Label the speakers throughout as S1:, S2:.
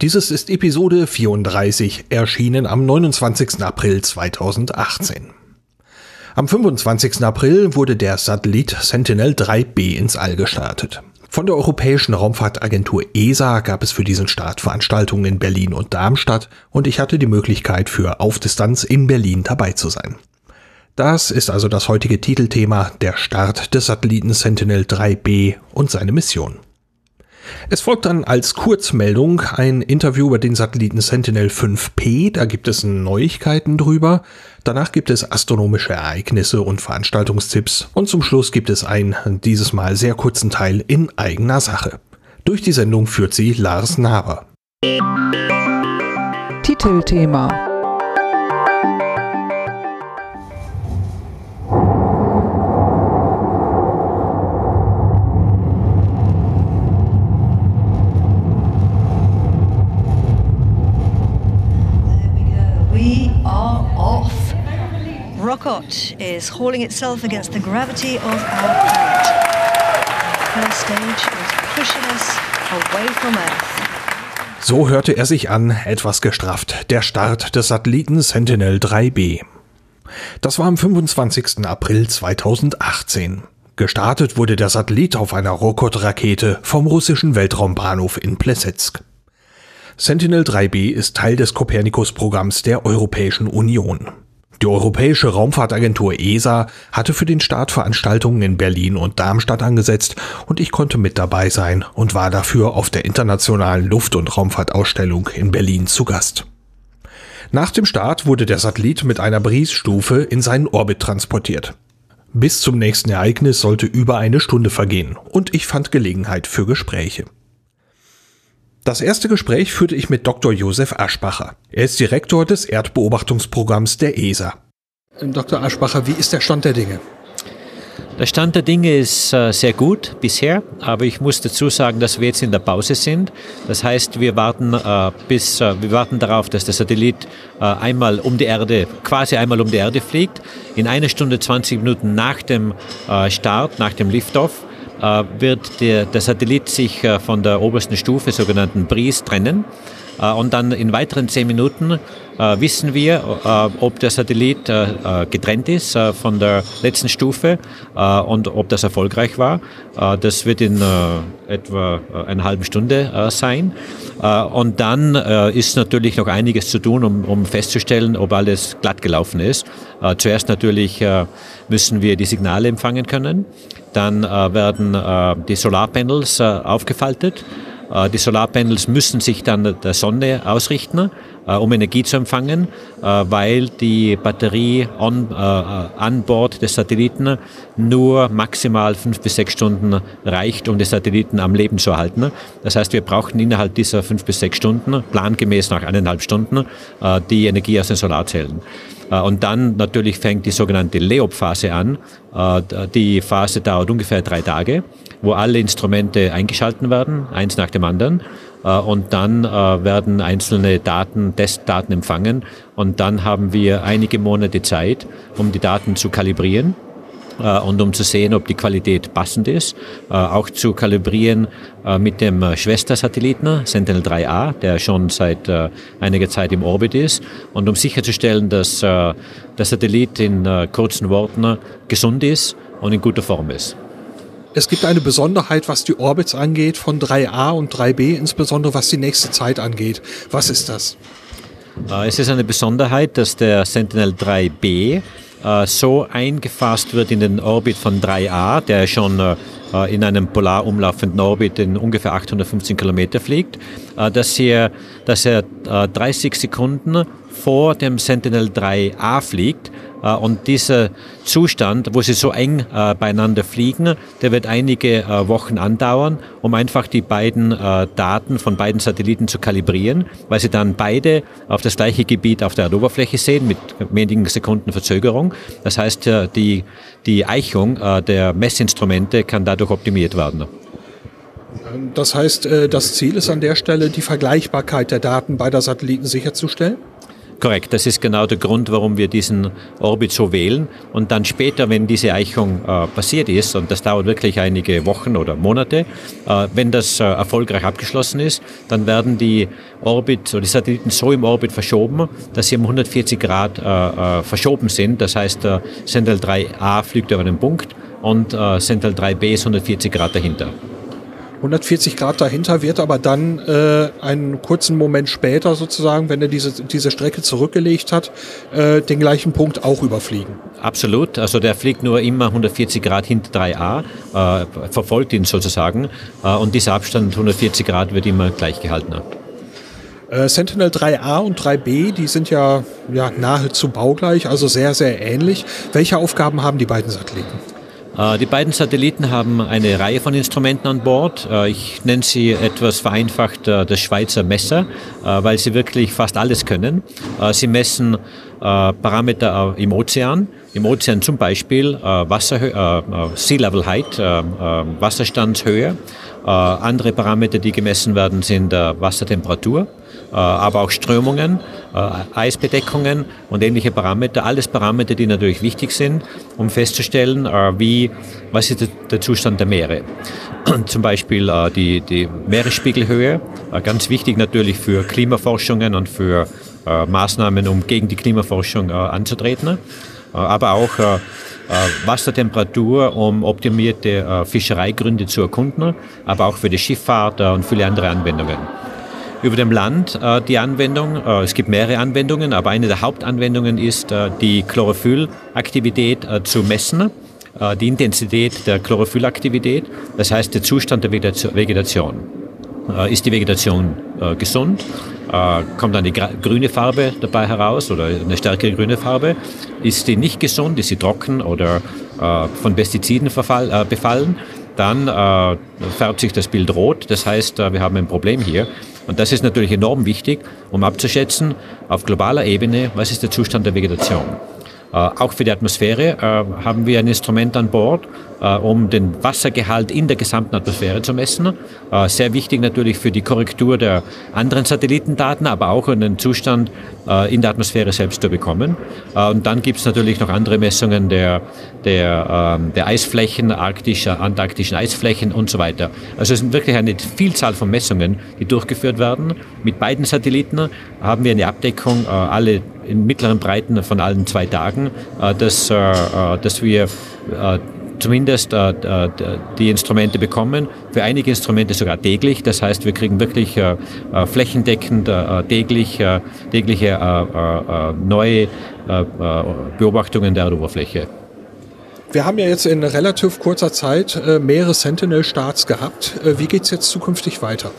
S1: Dieses ist Episode 34, erschienen am 29. April 2018. Am 25. April wurde der Satellit Sentinel-3B ins All gestartet. Von der Europäischen Raumfahrtagentur ESA gab es für diesen Start Veranstaltungen in Berlin und Darmstadt und ich hatte die Möglichkeit für Auf Distanz in Berlin dabei zu sein. Das ist also das heutige Titelthema, der Start des Satelliten Sentinel-3B und seine Mission. Es folgt dann als Kurzmeldung ein Interview über den Satelliten Sentinel-5P, da gibt es Neuigkeiten drüber. Danach gibt es astronomische Ereignisse und Veranstaltungstipps und zum Schluss gibt es einen dieses Mal sehr kurzen Teil in eigener Sache. Durch die Sendung führt sie Lars Naber.
S2: Titelthema
S3: Rokot is hauling itself against the gravity of our planet. First stage is pushing us away from Earth.
S1: So hörte er sich an, etwas gestrafft, der Start des Satelliten Sentinel-3B. Das war am 25. April 2018. Gestartet wurde der Satellit auf einer Rokot-Rakete vom russischen Weltraumbahnhof in Plesetsk. Sentinel-3B ist Teil des Copernicus-Programms der Europäischen Union. Die Europäische Raumfahrtagentur ESA hatte für den Start Veranstaltungen in Berlin und Darmstadt angesetzt und ich konnte mit dabei sein und war dafür auf der internationalen Luft- und Raumfahrtausstellung in Berlin zu Gast. Nach dem Start wurde der Satellit mit einer Briesstufe in seinen Orbit transportiert. Bis zum nächsten Ereignis sollte über eine Stunde vergehen und ich fand Gelegenheit für Gespräche. Das erste Gespräch führte ich mit Dr. Josef Aschbacher. Er ist Direktor des Erdbeobachtungsprogramms der ESA. Dr. Aschbacher, wie ist der Stand der Dinge?
S4: Der Stand der Dinge ist äh, sehr gut bisher, aber ich muss dazu sagen, dass wir jetzt in der Pause sind. Das heißt, wir warten äh, bis äh, wir warten darauf, dass der Satellit einmal um die Erde, quasi einmal um die Erde fliegt. In einer Stunde 20 Minuten nach dem Start, nach dem Liftoff, wird der, der Satellit sich äh, von der obersten Stufe, sogenannten Breeze, trennen. Äh, und dann in weiteren zehn Minuten wissen wir, ob der Satellit getrennt ist von der letzten Stufe und ob das erfolgreich war. Das wird in etwa einer halben Stunde sein. Und dann ist natürlich noch einiges zu tun, um festzustellen, ob alles glatt gelaufen ist. Zuerst natürlich müssen wir die Signale empfangen können. Dann äh, werden äh, die Solarpanels äh, aufgefaltet. Die Solarpanels müssen sich dann der Sonne ausrichten, um Energie zu empfangen, äh, weil die Batterie on, an Bord des Satelliten nur maximal fünf bis sechs Stunden reicht, um den Satelliten am Leben zu erhalten. Das heißt, wir brauchen innerhalb dieser fünf bis sechs Stunden, plangemäß nach eineinhalb Stunden, die Energie aus den Solarzellen. Äh, und dann natürlich fängt die sogenannte Leop-Phase an. Äh, die Phase dauert ungefähr drei Tage, wo alle Instrumente eingeschalten werden, eins nach dem anderen. Äh, und dann werden einzelne Daten, Testdaten empfangen. Und dann haben wir einige Monate Zeit, um die Daten zu kalibrieren äh, und um zu sehen, ob die Qualität passend ist, äh, auch zu kalibrieren äh, mit dem Schwestersatelliten Sentinel-3A, der schon seit einiger Zeit im Orbit ist und um sicherzustellen, dass der Satellit in kurzen Worten gesund ist und in guter Form ist.
S1: Es gibt eine Besonderheit, was die Orbits angeht, von 3A und 3B, insbesondere was die nächste Zeit angeht. Was ist das?
S4: Es ist eine Besonderheit, dass der Sentinel 3B äh, so eingefasst wird in den Orbit von 3A, der schon äh, in einem polar umlaufenden Orbit in ungefähr 815 Kilometer fliegt, dass er, dass er 30 Sekunden vor dem Sentinel-3A fliegt. Äh, und dieser Zustand, wo sie so eng äh, beieinander fliegen, der wird einige äh, Wochen andauern, um einfach die beiden Daten von beiden Satelliten zu kalibrieren, weil sie dann beide auf das gleiche Gebiet auf der Erdoberfläche sehen mit wenigen Sekunden Verzögerung. Das heißt, die, die Eichung der Messinstrumente kann dadurch optimiert werden.
S1: Das heißt, das Ziel ist an der Stelle, die Vergleichbarkeit der Daten beider Satelliten sicherzustellen?
S4: Korrekt, das ist genau der Grund, warum wir diesen Orbit so wählen. Und dann später, wenn diese Eichung äh, passiert ist, und das dauert wirklich einige Wochen oder Monate, äh, wenn das äh, erfolgreich abgeschlossen ist, dann werden die Orbit oder die Satelliten so im Orbit verschoben, dass sie um 140 Grad äh, äh, verschoben sind. Das heißt, äh, Sentinel 3A fliegt über den Punkt und äh, Sentinel 3B ist 140 Grad dahinter.
S1: 140 Grad dahinter wird aber dann äh, einen kurzen Moment später sozusagen, wenn er diese, diese Strecke zurückgelegt hat, äh, den gleichen Punkt auch überfliegen.
S4: Absolut, also der fliegt nur immer 140 Grad hinter 3a, äh, verfolgt ihn sozusagen äh, und dieser Abstand 140 Grad wird immer gleich gehalten.
S1: Äh, Sentinel 3A und 3B, die sind ja, ja nahezu baugleich, also sehr, sehr ähnlich. Welche Aufgaben haben die beiden Satelliten?
S4: Äh, die beiden Satelliten haben eine Reihe von Instrumenten an Bord. Äh, ich nenne sie etwas vereinfacht äh, das Schweizer Messer, weil sie wirklich fast alles können. Sie messen Parameter im Ozean, im Ozean zum Beispiel Wasser, Sea Level Height, Wasserstandshöhe. Andere Parameter, die gemessen werden, sind Wassertemperatur. Äh, aber auch Strömungen, äh, Eisbedeckungen und ähnliche Parameter. Alles Parameter, die natürlich wichtig sind, um festzustellen, äh, wie, was ist der Zustand der Meere. Zum Beispiel die, die Meeresspiegelhöhe, ganz wichtig natürlich für Klimaforschungen und für Maßnahmen, um gegen die Klimaforschung anzutreten. Aber auch Wassertemperatur, um optimierte Fischereigründe zu erkunden, aber auch für die Schifffahrt und viele andere Anwendungen über dem Land äh, die Anwendung. Äh, es gibt mehrere Anwendungen, aber eine der Hauptanwendungen ist, äh, die Chlorophyllaktivität äh, zu messen, äh, die Intensität der Chlorophyllaktivität, das heißt der Zustand der Vegetation. Äh, ist die Vegetation gesund? kommt eine grüne Farbe dabei heraus oder eine stärkere grüne Farbe? Ist die nicht gesund? Ist sie trocken oder von Pestiziden befallen? Dann färbt sich das Bild rot. Das heißt, wir haben ein Problem hier. Und das ist natürlich enorm wichtig, um abzuschätzen auf globaler Ebene, was ist der Zustand der Vegetation. Äh, auch für die Atmosphäre äh, haben wir ein Instrument an Bord, um den Wassergehalt in der gesamten Atmosphäre zu messen. Sehr wichtig natürlich für die Korrektur der anderen Satellitendaten, aber auch um den Zustand in der Atmosphäre selbst zu bekommen. Und dann gibt es natürlich noch andere Messungen der, der, ähm, der Eisflächen, arktischer, antarktischen Eisflächen und so weiter. Also es sind wirklich eine Vielzahl von Messungen, die durchgeführt werden. Mit beiden Satelliten haben wir eine Abdeckung alle in mittleren Breiten von allen zwei Tagen, äh, dass, äh, äh, dass wir zumindest die Instrumente bekommen. Für einige Instrumente sogar täglich. Das heißt, wir kriegen wirklich flächendeckend täglich, tägliche neue Beobachtungen der Erdoberfläche.
S1: Wir haben ja jetzt in relativ kurzer Zeit mehrere Sentinel-Starts gehabt. Wie geht es jetzt zukünftig weiter?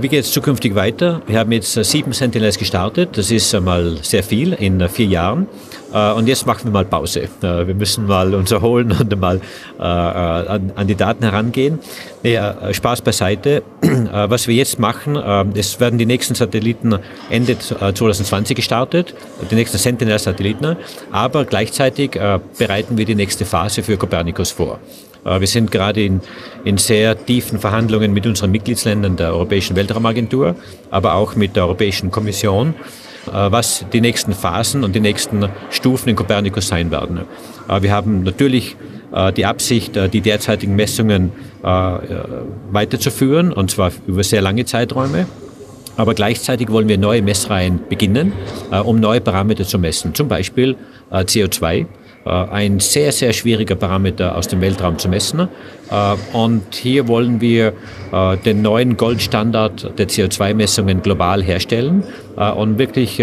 S4: Wie geht es zukünftig weiter? Wir haben jetzt äh, sieben Sentinels gestartet. Das ist mal sehr viel in äh, vier Jahren. Äh, und jetzt machen wir mal Pause. Wir müssen mal uns erholen und mal an die Daten herangehen. Nee, Spaß beiseite. Was wir jetzt machen, es werden die nächsten Satelliten Ende 2020 gestartet, die nächsten Sentinel-Satelliten, aber gleichzeitig bereiten wir die nächste Phase für Copernicus vor. Äh, wir sind gerade in, in sehr tiefen Verhandlungen mit unseren Mitgliedsländern der Europäischen Weltraumagentur, aber auch mit der Europäischen Kommission, äh, was die nächsten Phasen und die nächsten Stufen in Copernicus sein werden. Äh, wir haben natürlich die Absicht, die derzeitigen Messungen weiterzuführen, und zwar über sehr lange Zeiträume. Aber gleichzeitig wollen wir neue Messreihen beginnen, um neue Parameter zu messen, zum Beispiel CO2 äh, ein sehr, sehr schwieriger Parameter aus dem Weltraum zu messen. Äh, und hier wollen wir äh, den neuen Goldstandard der CO2-Messungen global herstellen und wirklich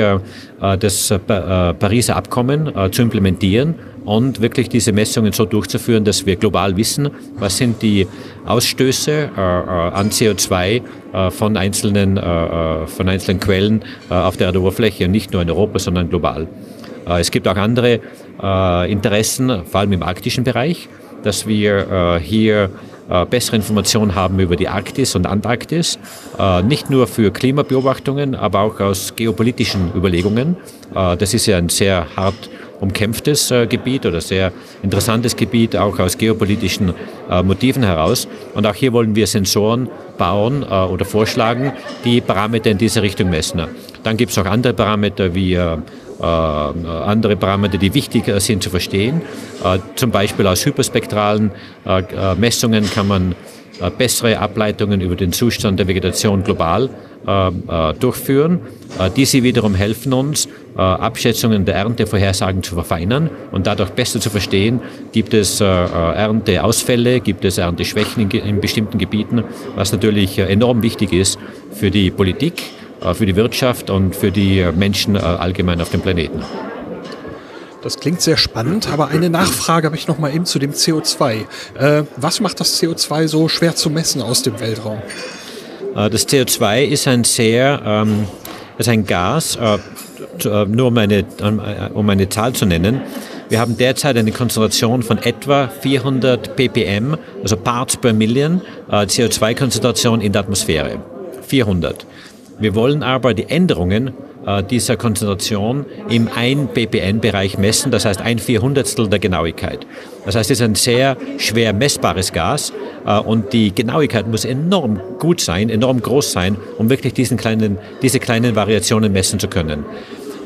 S4: das Pariser Abkommen zu implementieren und wirklich diese Messungen so durchzuführen, dass wir global wissen, was sind die Ausstöße äh, äh an CO2 äh, von, einzelnen, äh, äh, von einzelnen Quellen äh, auf der Erdoberfläche und nicht nur in Europa, sondern global. es gibt auch andere Interessen, vor allem im arktischen Bereich, dass wir hier bessere Informationen haben über die Arktis und Antarktis, nicht nur für Klimabeobachtungen, aber auch aus geopolitischen Überlegungen. das ist ja ein sehr hart umkämpftes äh, Gebiet oder sehr interessantes Gebiet, auch aus geopolitischen äh, Motiven heraus. Und auch hier wollen wir Sensoren bauen äh, oder vorschlagen, die Parameter in diese Richtung messen. Dann gibt es noch andere Parameter wie äh, äh, andere Parameter, die wichtig äh, sind zu verstehen. zum Beispiel aus hyperspektralen Messungen kann man bessere Ableitungen über den Zustand der Vegetation global äh, äh, durchführen. Äh, diese wiederum helfen uns, Abschätzungen der Erntevorhersagen zu verfeinern und dadurch besser zu verstehen, gibt es Ernteausfälle, gibt es Ernteschwächen in bestimmten Gebieten, was natürlich enorm wichtig ist für die Politik, für die Wirtschaft und für die Menschen allgemein auf dem Planeten.
S1: Das klingt sehr spannend, aber eine Nachfrage habe ich noch mal eben zu dem CO2. Äh, was macht das CO2 so schwer zu messen aus dem Weltraum?
S4: Äh, das CO2 ist ein sehr, ähm, ist ein Gas, äh, äh, nur um eine, um eine Zahl zu nennen. Wir haben derzeit eine Konzentration von etwa 400 ppm, also Parts per Million, CO2-Konzentration in der Atmosphäre. 400. Wir wollen aber die Änderungen äh, dieser Konzentration im 1 ppn-Bereich messen, das heißt ein Vierhundertstel der Genauigkeit. Das heißt, es ist ein sehr schwer messbares Gas äh, und die Genauigkeit muss enorm gut sein, enorm groß sein, um wirklich diesen kleinen, diese kleinen Variationen messen zu können.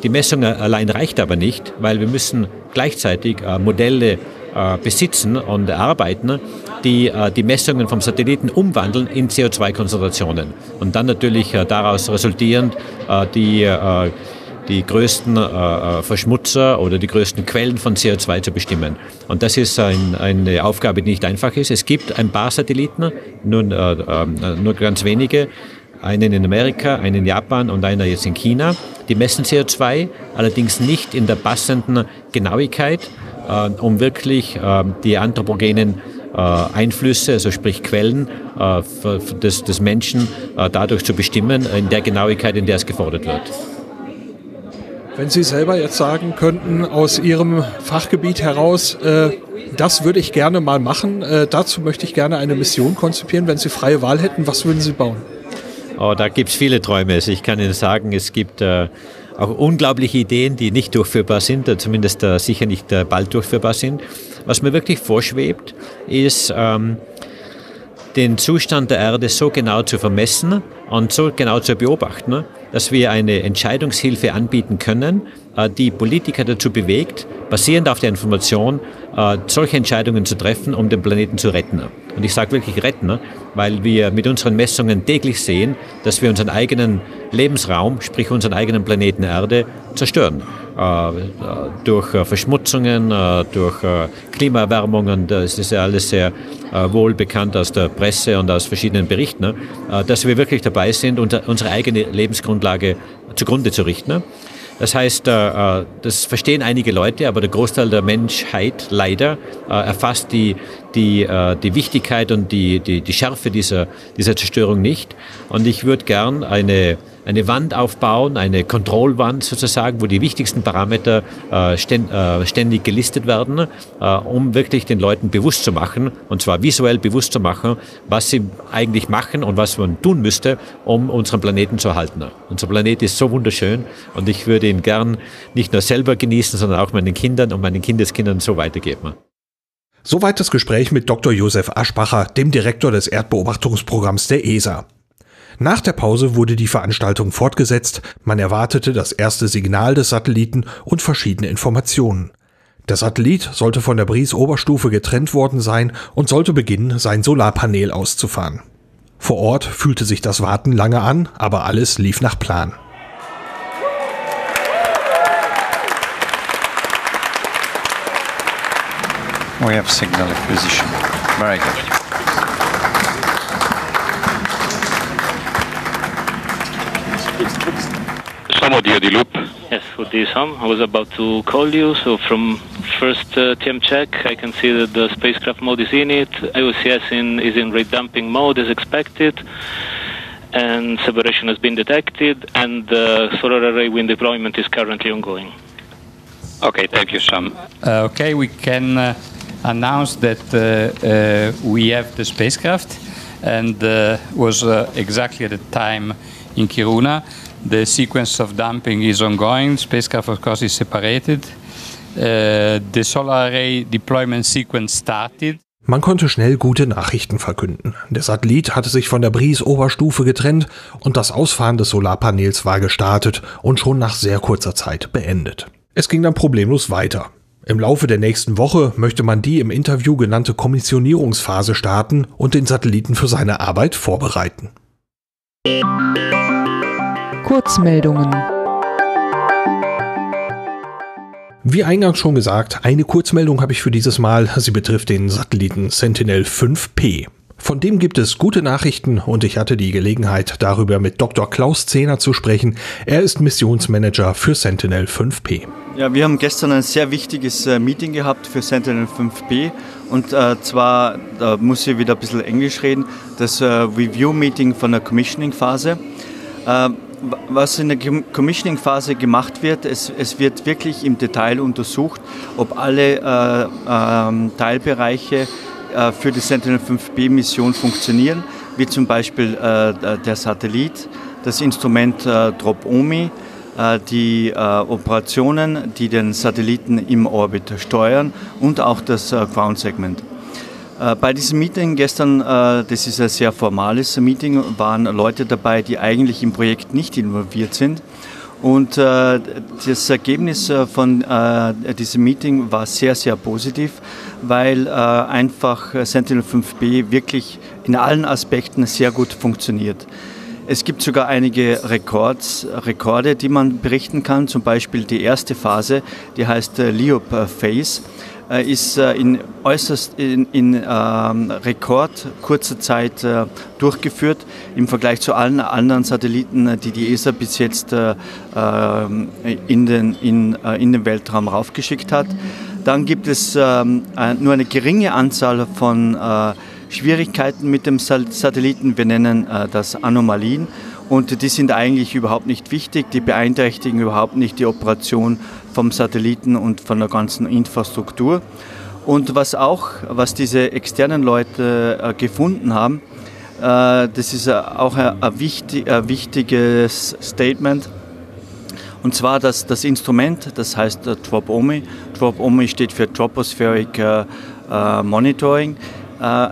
S4: Die Messung allein reicht aber nicht, weil wir müssen gleichzeitig äh, Modelle besitzen und erarbeiten, die die Messungen vom Satelliten umwandeln in CO2-Konzentrationen und dann natürlich daraus resultierend die die größten äh, Verschmutzer oder die größten Quellen von CO2 zu bestimmen. Und das ist ein, eine Aufgabe, die nicht einfach ist. Es gibt ein paar Satelliten, nur, äh, nur ganz wenige, einen in Amerika, einen in Japan und einer jetzt in China. Die messen CO2, allerdings nicht in der passenden Genauigkeit, äh, um wirklich äh, die anthropogenen äh, Einflüsse, also sprich Quellen äh, des, des Menschen äh, dadurch zu bestimmen, in der Genauigkeit, in der es gefordert wird.
S1: Wenn Sie selber jetzt sagen könnten, aus Ihrem Fachgebiet heraus, äh, das würde ich gerne mal machen, äh, dazu möchte ich gerne eine Mission konzipieren. Wenn Sie freie Wahl hätten, was würden Sie bauen?
S4: Oh, da gibt es viele Träume. Also ich kann Ihnen sagen, es gibt äh, auch unglaubliche Ideen, die nicht durchführbar sind, zumindest äh, sicher nicht äh, bald durchführbar sind. Was mir wirklich vorschwebt, ist, ähm, den Zustand der Erde so genau zu vermessen und so genau zu beobachten, dass wir eine Entscheidungshilfe anbieten können, äh, die Politiker dazu bewegt, basierend auf der Information äh, solche Entscheidungen zu treffen, um den Planeten zu retten. Und ich sage wirklich retten, weil wir mit unseren Messungen täglich sehen, dass wir unseren eigenen Lebensraum, sprich unseren eigenen Planeten Erde, zerstören. Äh, durch Verschmutzungen, durch Klimaerwärmungen, das ist ja alles sehr wohl bekannt aus der Presse und aus verschiedenen Berichten, dass wir wirklich dabei sind, unsere eigene Lebensgrundlage zugrunde zu richten. Das heißt, äh, äh, das verstehen einige Leute, aber der Großteil der Menschheit leider äh, erfasst die, die, die Wichtigkeit und die, die, die Schärfe dieser, dieser Zerstörung nicht. Und ich würde gern eine eine Wand aufbauen, eine Kontrollwand sozusagen, wo die wichtigsten Parameter äh, äh, ständig gelistet werden, äh, um wirklich den Leuten bewusst zu machen, und zwar visuell bewusst zu machen, was sie eigentlich machen und was man tun müsste, um unseren Planeten zu erhalten. Unser Planet ist so wunderschön und ich würde ihn gern nicht nur selber genießen, sondern auch meinen Kindern und meinen Kindeskindern so weitergeben.
S1: Soweit das Gespräch mit Dr. Josef Aschbacher, dem Direktor des Erdbeobachtungsprogramms der ESA. Nach der Pause wurde die Veranstaltung fortgesetzt, man erwartete das erste Signal des Satelliten und verschiedene Informationen. Der Satellit sollte von der Bries-Oberstufe getrennt worden sein und sollte beginnen, sein Solarpanel auszufahren. Vor Ort fühlte sich das Warten lange an, aber alles lief nach Plan. We have signal acquisition. Very good.
S5: Sam audio di loop. Yes, for this Sam. I was about to call you. So from first uh, TM check. I can see that the spacecraft mode is in it. IOCS in, is in rate dumping mode as expected. And separation has been detected, and the solar array wind deployment is currently ongoing.
S6: Okay, thank you, Sam.
S7: Uh, okay, we can uh, announce that uh, uh we have the spacecraft, and uh, was uh, exactly at the time in Kiruna. The sequence of dumping is ongoing. Spacecraft, of course, is separated. the solar array deployment sequence started.
S1: Man konnte schnell gute Nachrichten verkünden. Der Satellit hatte sich von der Bries-Oberstufe getrennt und das Ausfahren des Solarpanels war gestartet und schon nach sehr kurzer Zeit beendet. Es ging dann problemlos weiter. Im Laufe der nächsten Woche möchte man die im Interview genannte Kommissionierungsphase starten und den Satelliten für seine Arbeit vorbereiten.
S2: Kurzmeldungen.
S1: Wie eingangs schon gesagt, eine Kurzmeldung habe ich für dieses Mal. Sie betrifft den Satelliten Sentinel 5P. Von dem gibt es gute Nachrichten und ich hatte die Gelegenheit, darüber mit Dr. Klaus Zehner zu sprechen. Er ist Missionsmanager für Sentinel 5P.
S8: Ja, wir haben gestern ein sehr wichtiges äh, Meeting gehabt für Sentinel 5P und äh, zwar, da muss ich wieder ein bisschen Englisch reden, das äh, Review-Meeting von der Commissioning-Phase. Äh, was in der Commissioning Phase gemacht wird, es, es, wird wirklich im Detail untersucht, ob alle äh, äh, Teilbereiche für die Sentinel-5B-Mission funktionieren, wie zum Beispiel der Satellit, das Instrument DROP-OMI, die Operationen, die den Satelliten im Orbit steuern und auch das Ground-Segment. Bei diesem Meeting gestern, das ist ein sehr formales Meeting, waren Leute dabei, die eigentlich im Projekt nicht involviert sind. Und äh, das Ergebnis äh, von äh, diesem Meeting war sehr, sehr positiv, weil äh, einfach Sentinel 5B wirklich in allen Aspekten sehr gut funktioniert. Es gibt sogar einige Rekords, Rekorde, die man berichten kann. Zum Beispiel die erste Phase, die heißt äh, Leop Phase. Äh, ist äh, in äußerst in, in ähm, Rekord kurzer Zeit äh, durchgeführt im Vergleich zu allen anderen Satelliten, die die ESA bis jetzt äh, ähm, in, den, in, äh, in den Weltraum raufgeschickt hat. Dann gibt es ähm, nur eine geringe Anzahl von Schwierigkeiten mit dem Satelliten. Wir nennen das Anomalien. Und die sind eigentlich überhaupt nicht wichtig, die beeinträchtigen überhaupt nicht die Operation vom Satelliten und von der ganzen Infrastruktur. Und was auch, was diese externen Leute äh, gefunden haben, äh, das ist auch ein, ein, wichtig, ein, wichtiges Statement. Und zwar dass das Instrument, das heißt äh, DROP-OMI. DROP-OMI steht für Tropospheric äh, äh, Monitoring äh,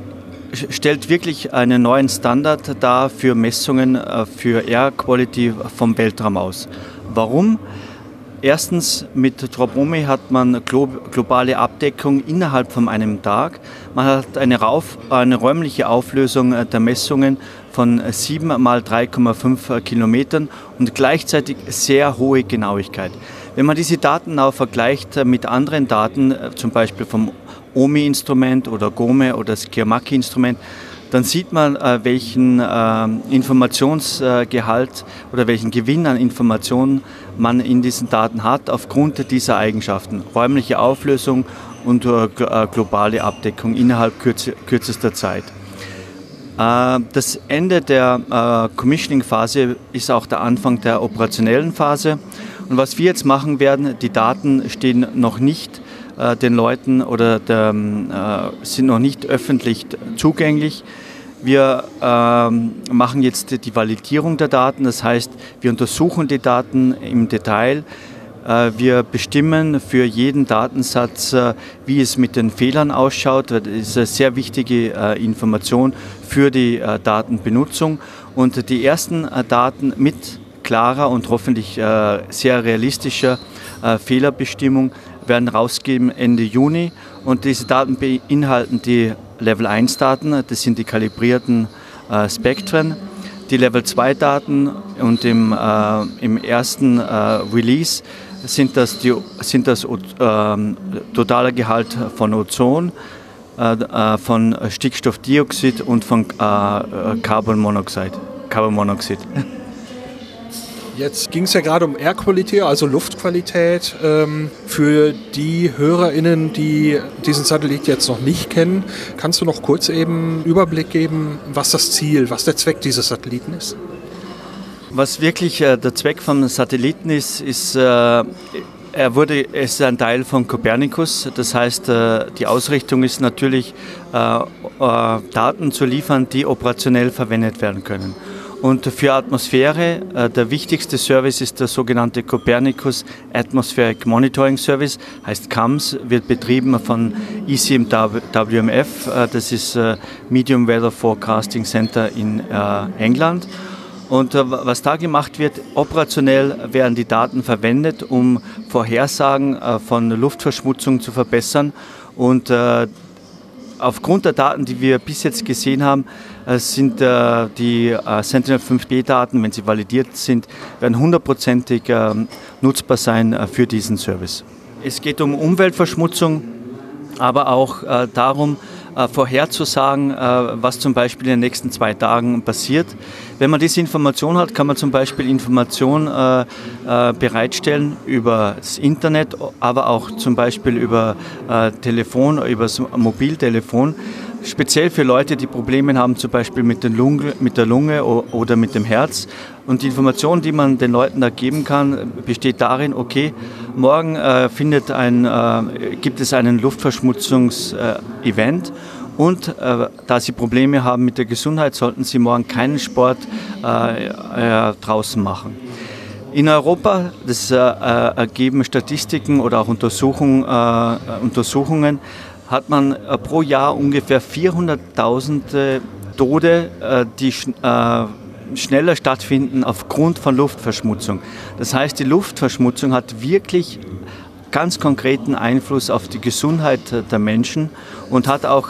S8: stellt wirklich einen neuen Standard dar für Messungen für Air Quality vom Weltraum aus. Warum? Erstens, mit Dropomi hat man globale Abdeckung innerhalb von einem Tag. Man hat eine, Rauf, eine räumliche Auflösung äh, der Messungen von 7 mal 3,5 Kilometern und gleichzeitig sehr hohe Genauigkeit. Wenn man diese Daten auch vergleicht äh, mit anderen Daten, äh, zum Beispiel vom OMI-Instrument oder GOME oder das Kirmaki-Instrument, dann sieht man, äh, welchen äh, Informationsgehalt oder welchen Gewinn an Informationen man in diesen Daten hat aufgrund dieser Eigenschaften. Räumliche Auflösung und äh, globale Abdeckung innerhalb kürzester Zeit. Das Ende der Commissioning-Phase ist auch der Anfang der operationellen Phase. Und was wir jetzt machen werden, die Daten stehen noch nicht den Leuten oder der, ähm, sind noch nicht öffentlich zugänglich. Wir ähm, machen jetzt die Validierung der Daten, das heißt, wir untersuchen die Daten im Detail. Äh, wir bestimmen für jeden Datensatz, äh, wie es mit den Fehlern ausschaut. Das ist eine sehr wichtige äh, Information für die äh, Datenbenutzung. Und die ersten äh, Daten mit klarer und hoffentlich äh, sehr realistischer Fehlerbestimmung werden rausgeben Ende Juni. Und diese Daten beinhalten die Level 1 Daten, das sind die kalibrierten äh, Spektren. Die Level 2 Daten und im, äh, im ersten äh, Release sind das, die, sind das ähm, totaler Gehalt von Ozon, äh, äh, von Stickstoffdioxid und von äh, Carbon Monoxide. Carbon Monoxid.
S1: Jetzt ging es ja gerade um Air Quality, also Luftqualität. Ähm, für die HörerInnen, die diesen Satellit jetzt noch nicht kennen, kannst du noch kurz eben Überblick geben, was das Ziel, was der Zweck dieses Satelliten ist?
S8: Was wirklich äh, der Zweck vom Satelliten ist, ist, äh, er wurde, ist ein Teil von Copernicus. Das heißt, äh, die Ausrichtung ist natürlich, Daten zu liefern, die operationell verwendet werden können. Und für Atmosphäre, äh, der wichtigste Service ist der sogenannte Copernicus Atmospheric Monitoring Service, heißt CAMS, wird betrieben von ECMWF, äh, das ist äh, Medium Weather Forecasting Center in England. Und was da gemacht wird, operationell werden die Daten verwendet, um Vorhersagen von Luftverschmutzung zu verbessern. Und aufgrund der Daten, die wir bis jetzt gesehen haben, äh, sind äh, die äh, Sentinel-5B-Daten, wenn sie validiert sind, werden hundertprozentig ähm, nutzbar sein für diesen Service. Es geht um Umweltverschmutzung, aber auch darum, vorherzusagen, was zum Beispiel in den nächsten zwei Tagen passiert. Wenn man diese Information hat, kann man zum Beispiel Informationen bereitstellen über das Internet, aber auch zum Beispiel über Telefon, über das Mobiltelefon speziell für Leute, die Probleme haben, zum Beispiel mit, Lunge, mit der Lunge oder mit dem Herz. Und die Information, die man den Leuten da geben kann, besteht darin, okay, morgen äh, findet ein, äh, gibt es einen Luftverschmutzungsevent. Äh, und äh, da Sie Probleme haben mit der Gesundheit, sollten Sie morgen keinen Sport äh, äh, draußen machen. In Europa, das ergeben Statistiken oder auch Untersuchung, Untersuchungen, hat man äh, pro Jahr ungefähr 400.000 äh, Tode, äh, die schneller stattfinden aufgrund von Luftverschmutzung. Das heißt, die Luftverschmutzung hat wirklich ganz konkreten Einfluss auf die Gesundheit der Menschen und hat auch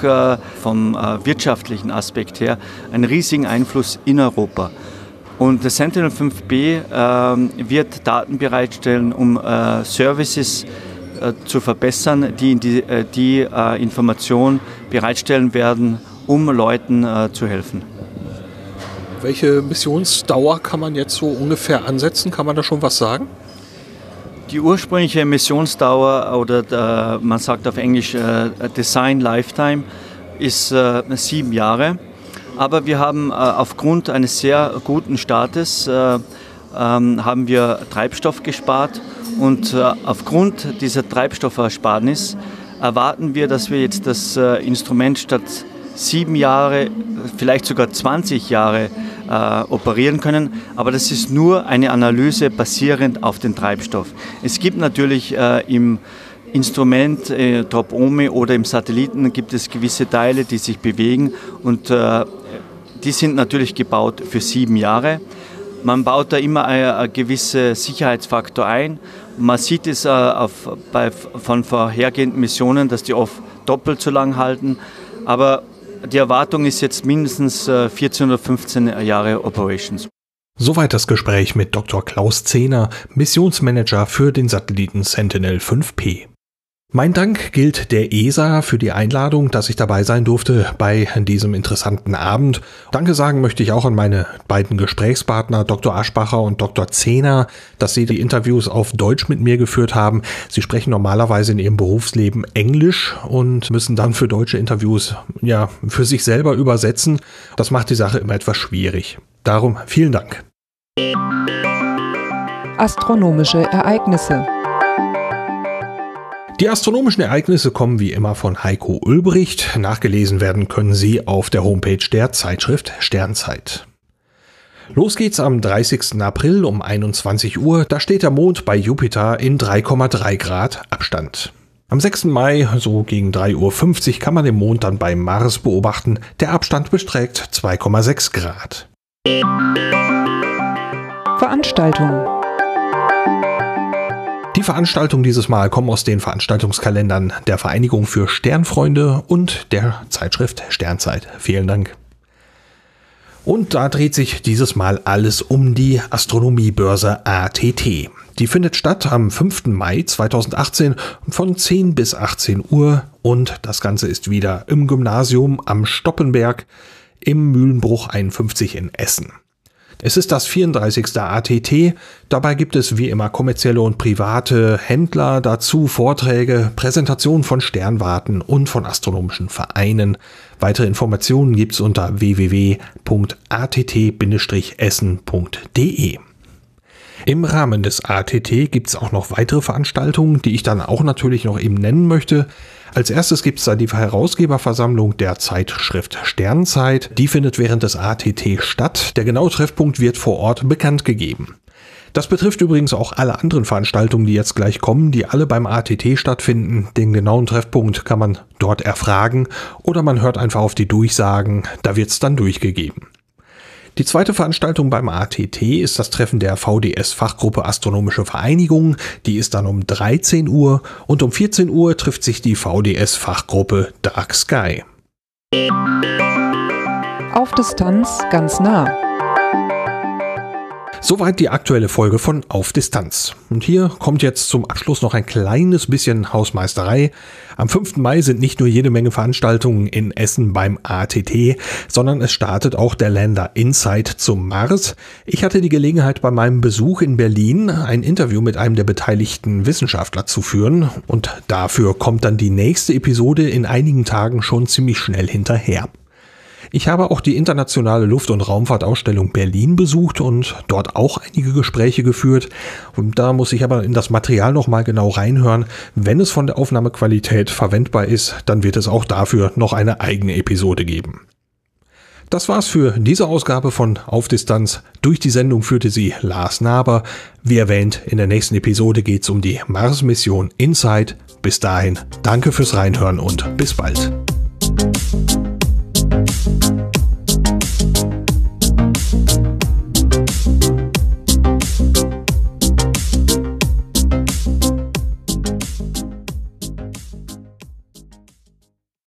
S8: vom wirtschaftlichen Aspekt her einen riesigen Einfluss in Europa. Und das Sentinel-5B wird Daten bereitstellen, um Services äh, zu verbessern, die die, äh, die äh, Information bereitstellen werden, um Leuten zu helfen.
S1: Welche Missionsdauer kann man jetzt so ungefähr ansetzen? Kann man da schon was sagen?
S8: Die ursprüngliche Missionsdauer oder man sagt auf Englisch Design Lifetime ist sieben Jahre. Aber wir haben aufgrund eines sehr guten Startes ähm, haben wir Treibstoff gespart und äh, aufgrund dieser Treibstoffersparnis erwarten wir, dass wir jetzt das äh, Instrument statt sieben Jahre, vielleicht sogar 20 Jahre äh, operieren können. Aber das ist nur eine Analyse basierend auf den Treibstoff. Es gibt natürlich äh, im Instrument äh, Tropome oder im Satelliten gibt es gewisse Teile, die sich bewegen und äh, die sind natürlich gebaut für sieben Jahre. Man baut da immer einen gewissen Sicherheitsfaktor ein man sieht es äh, auf, bei, von vorhergehenden Missionen, dass die oft doppelt so lang halten. Aber die Erwartung ist jetzt mindestens äh, 14 oder 15 Jahre Operations.
S1: Soweit das Gespräch mit Dr. Klaus Zehner, Missionsmanager für den Satelliten Sentinel 5P. Mein Dank gilt der ESA für die Einladung, dass ich dabei sein durfte bei diesem interessanten Abend. Danke sagen möchte ich auch an meine beiden Gesprächspartner Dr. Aschbacher und Dr. Zehner, dass sie die Interviews auf Deutsch mit mir geführt haben. Sie sprechen normalerweise in ihrem Berufsleben Englisch und müssen dann für deutsche Interviews ja für sich selber übersetzen. Das macht die Sache immer etwas schwierig. Darum vielen Dank.
S2: Astronomische Ereignisse
S1: die astronomischen Ereignisse kommen wie immer von Heiko Ulbricht. Nachgelesen werden können sie auf der Homepage der Zeitschrift Sternzeit. Los geht's am 30. April um 21 Uhr. Da steht der Mond bei Jupiter in 3,3 Grad Abstand. Am 6. Mai, so gegen 3.50 Uhr, kann man den Mond dann beim Mars beobachten. Der Abstand beträgt 2,6 Grad.
S2: Veranstaltung
S1: die Veranstaltungen dieses Mal kommen aus den Veranstaltungskalendern der Vereinigung für Sternfreunde und der Zeitschrift Sternzeit. Vielen Dank. Und da dreht sich dieses Mal alles um die Astronomiebörse ATT. Die findet statt am 5. Mai 2018 von 10 bis 18 Uhr und das Ganze ist wieder im Gymnasium am Stoppenberg im Mühlenbruch 51 in Essen. Es ist das 34. ATT. Dabei gibt es wie immer kommerzielle und private Händler, dazu Vorträge, Präsentationen von Sternwarten und von astronomischen Vereinen. Weitere Informationen gibt's unter www.att-essen.de. Im Rahmen des ATT gibt's auch noch weitere Veranstaltungen, die ich dann auch natürlich noch eben nennen möchte. Als erstes gibt es da die Herausgeberversammlung der Zeitschrift Sternzeit. Die findet während des ATT statt. Der genaue Treffpunkt wird vor Ort bekannt gegeben. Das betrifft übrigens auch alle anderen Veranstaltungen, die jetzt gleich kommen, die alle beim ATT stattfinden. Den genauen Treffpunkt kann man dort erfragen oder man hört einfach auf die Durchsagen, da wird es dann durchgegeben. Die zweite Veranstaltung beim ATT ist das Treffen der VDS Fachgruppe Astronomische Vereinigung. Die ist dann um 13 Uhr und um 14 Uhr trifft sich die VDS Fachgruppe Dark Sky.
S2: Auf Distanz ganz nah.
S1: Soweit die aktuelle Folge von Auf Distanz. Und hier kommt jetzt zum Abschluss noch ein kleines bisschen Hausmeisterei. Am 5. Mai sind nicht nur jede Menge Veranstaltungen in Essen beim ATT, sondern es startet auch der Lander Insight zum Mars. Ich hatte die Gelegenheit bei meinem Besuch in Berlin ein Interview mit einem der beteiligten Wissenschaftler zu führen und dafür kommt dann die nächste Episode in einigen Tagen schon ziemlich schnell hinterher. Ich habe auch die internationale Luft- und Raumfahrtausstellung Berlin besucht und dort auch einige Gespräche geführt. Und da muss ich aber in das Material nochmal genau reinhören. Wenn es von der Aufnahmequalität verwendbar ist, dann wird es auch dafür noch eine eigene Episode geben. Das war's für diese Ausgabe von Auf Distanz. Durch die Sendung führte sie Lars Naber. Wie erwähnt, in der nächsten Episode geht's um die Mars-Mission Insight. Bis dahin, danke fürs Reinhören und bis bald. thank you